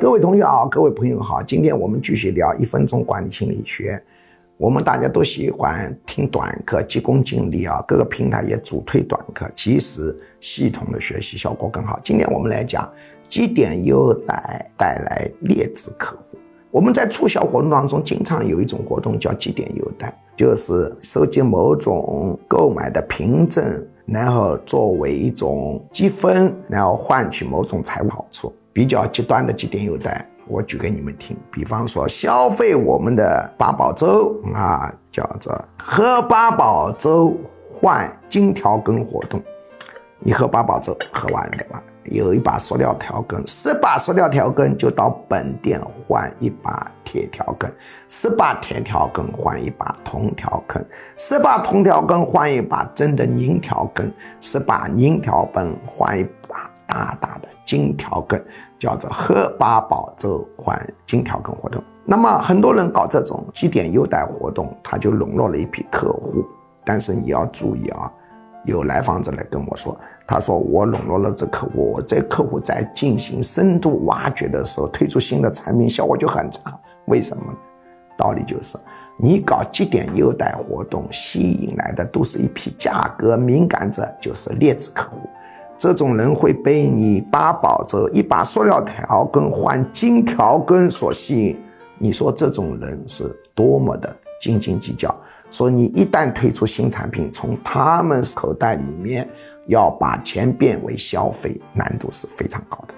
各位同学好，各位朋友好，今天我们继续聊一分钟管理心理学。我们大家都喜欢听短课，急功近利啊，各个平台也主推短课，其实系统的学习效果更好。今天我们来讲积点优待带来劣质客户。我们在促销活动当中，经常有一种活动叫积点优待，就是收集某种购买的凭证，然后作为一种积分，然后换取某种财务好处。比较极端的几点优待，我举给你们听。比方说，消费我们的八宝粥啊，叫做喝八宝粥换金条根活动。你喝八宝粥喝完了吧？有一把塑料条根，十把塑料条根就到本店换一把铁条根，十把铁条根换一把铜条根，十把铜条根换一把真的银条根，十把银条根换一大大的。金条根叫做喝八宝粥换金条根活动。那么很多人搞这种积点优待活动，他就笼络了一批客户。但是你要注意啊，有来访者来跟我说，他说我笼络了这客户，我这客户在进行深度挖掘的时候，推出新的产品效果就很差。为什么？道理就是，你搞积点优待活动，吸引来的都是一批价格敏感者，就是劣质客户。这种人会被你八宝粥一把塑料条根换金条根所吸引，你说这种人是多么的斤斤计较？说你一旦推出新产品，从他们口袋里面要把钱变为消费，难度是非常高的。